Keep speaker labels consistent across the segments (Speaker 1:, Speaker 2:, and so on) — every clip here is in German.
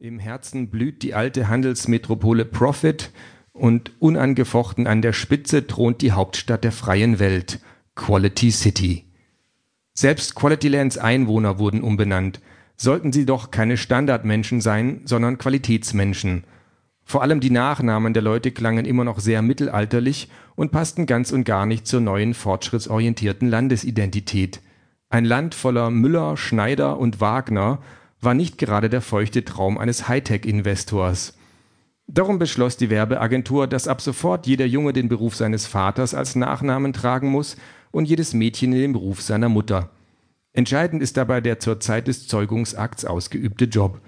Speaker 1: Im Herzen blüht die alte Handelsmetropole Profit und unangefochten an der Spitze thront die Hauptstadt der freien Welt, Quality City. Selbst Quality Lands Einwohner wurden umbenannt, sollten sie doch keine Standardmenschen sein, sondern Qualitätsmenschen. Vor allem die Nachnamen der Leute klangen immer noch sehr mittelalterlich und passten ganz und gar nicht zur neuen fortschrittsorientierten Landesidentität. Ein Land voller Müller, Schneider und Wagner war nicht gerade der feuchte Traum eines Hightech-Investors. Darum beschloss die Werbeagentur, dass ab sofort jeder Junge den Beruf seines Vaters als Nachnamen tragen muss und jedes Mädchen den Beruf seiner Mutter. Entscheidend ist dabei der zur Zeit des Zeugungsakts ausgeübte Job.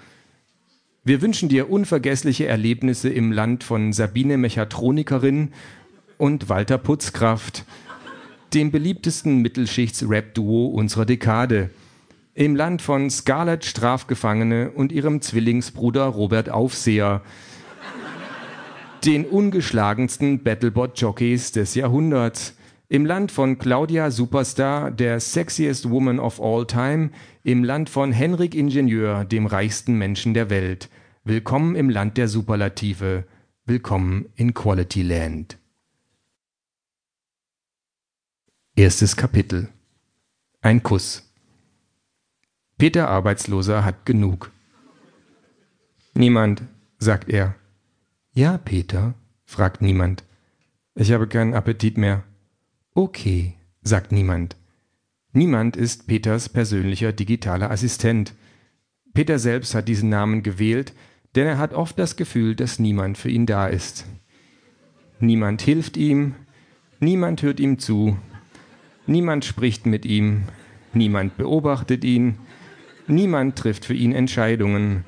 Speaker 1: Wir wünschen dir unvergessliche Erlebnisse im Land von Sabine Mechatronikerin und Walter Putzkraft, dem beliebtesten Mittelschichts-Rap-Duo unserer Dekade im Land von Scarlett Strafgefangene und ihrem Zwillingsbruder Robert Aufseher, den ungeschlagensten Battlebot-Jockeys des Jahrhunderts, im Land von Claudia Superstar, der sexiest woman of all time, im Land von Henrik Ingenieur, dem reichsten Menschen der Welt. Willkommen im Land der Superlative. Willkommen in Quality Land. Erstes Kapitel. Ein Kuss. Peter Arbeitsloser hat genug. Niemand, sagt er. Ja, Peter, fragt niemand. Ich habe keinen Appetit mehr. Okay, sagt niemand. Niemand ist Peters persönlicher digitaler Assistent. Peter selbst hat diesen Namen gewählt, denn er hat oft das Gefühl, dass niemand für ihn da ist. Niemand hilft ihm, niemand hört ihm zu, niemand spricht mit ihm, niemand beobachtet ihn, Niemand trifft für ihn Entscheidungen.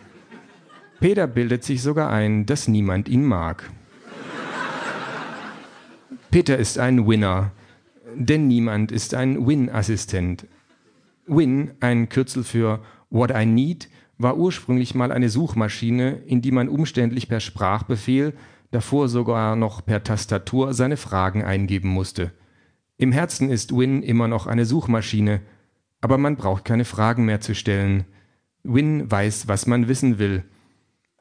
Speaker 1: Peter bildet sich sogar ein, dass niemand ihn mag. Peter ist ein Winner, denn niemand ist ein Win-Assistent. Win, ein Kürzel für What I Need, war ursprünglich mal eine Suchmaschine, in die man umständlich per Sprachbefehl, davor sogar noch per Tastatur seine Fragen eingeben musste. Im Herzen ist Win immer noch eine Suchmaschine, aber man braucht keine Fragen mehr zu stellen. Win weiß, was man wissen will.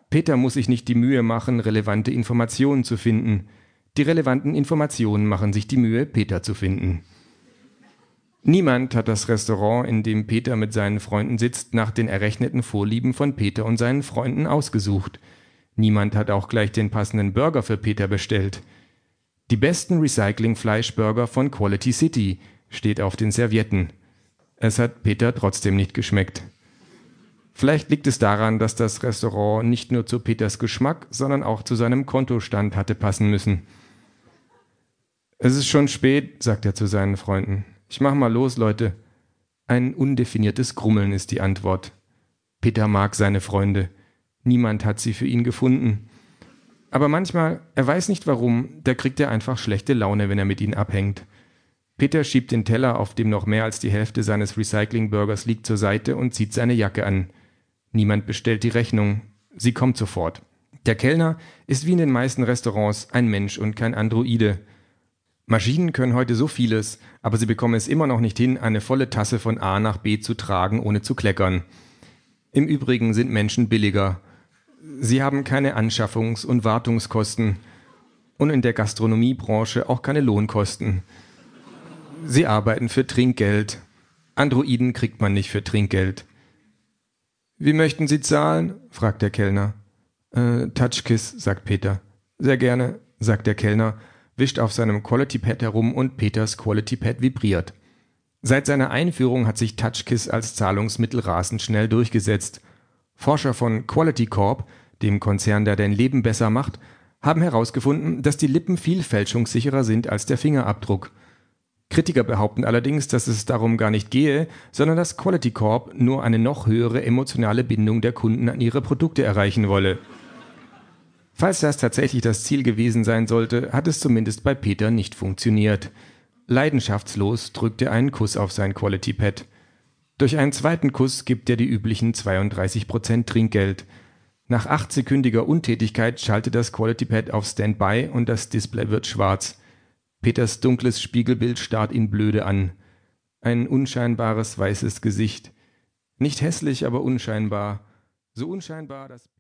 Speaker 1: Peter muss sich nicht die Mühe machen, relevante Informationen zu finden. Die relevanten Informationen machen sich die Mühe, Peter zu finden. Niemand hat das Restaurant, in dem Peter mit seinen Freunden sitzt, nach den errechneten Vorlieben von Peter und seinen Freunden ausgesucht. Niemand hat auch gleich den passenden Burger für Peter bestellt. Die besten Recycling-Fleischburger von Quality City steht auf den Servietten. Es hat Peter trotzdem nicht geschmeckt. Vielleicht liegt es daran, dass das Restaurant nicht nur zu Peters Geschmack, sondern auch zu seinem Kontostand hatte passen müssen. Es ist schon spät, sagt er zu seinen Freunden. Ich mach mal los, Leute. Ein undefiniertes Grummeln ist die Antwort. Peter mag seine Freunde. Niemand hat sie für ihn gefunden. Aber manchmal, er weiß nicht warum, da kriegt er einfach schlechte Laune, wenn er mit ihnen abhängt. Peter schiebt den Teller, auf dem noch mehr als die Hälfte seines Recycling-Burgers liegt, zur Seite und zieht seine Jacke an. Niemand bestellt die Rechnung. Sie kommt sofort. Der Kellner ist wie in den meisten Restaurants ein Mensch und kein Androide. Maschinen können heute so vieles, aber sie bekommen es immer noch nicht hin, eine volle Tasse von A nach B zu tragen, ohne zu kleckern. Im Übrigen sind Menschen billiger. Sie haben keine Anschaffungs- und Wartungskosten und in der Gastronomiebranche auch keine Lohnkosten. Sie arbeiten für Trinkgeld. Androiden kriegt man nicht für Trinkgeld. Wie möchten Sie zahlen? fragt der Kellner. Äh, Touchkiss, sagt Peter. Sehr gerne, sagt der Kellner, wischt auf seinem Quality Pad herum und Peters Quality Pad vibriert. Seit seiner Einführung hat sich TouchKiss als Zahlungsmittel rasend schnell durchgesetzt. Forscher von Quality Corp, dem Konzern, der dein Leben besser macht, haben herausgefunden, dass die Lippen viel fälschungssicherer sind als der Fingerabdruck. Kritiker behaupten allerdings, dass es darum gar nicht gehe, sondern dass Quality Corp nur eine noch höhere emotionale Bindung der Kunden an ihre Produkte erreichen wolle. Falls das tatsächlich das Ziel gewesen sein sollte, hat es zumindest bei Peter nicht funktioniert. Leidenschaftslos drückt er einen Kuss auf sein Quality Pad. Durch einen zweiten Kuss gibt er die üblichen 32% Trinkgeld. Nach achtsekündiger Untätigkeit schaltet das Quality Pad auf Standby und das Display wird schwarz. Peters dunkles Spiegelbild starrt ihn blöde an. Ein unscheinbares weißes Gesicht. Nicht hässlich, aber unscheinbar. So unscheinbar, dass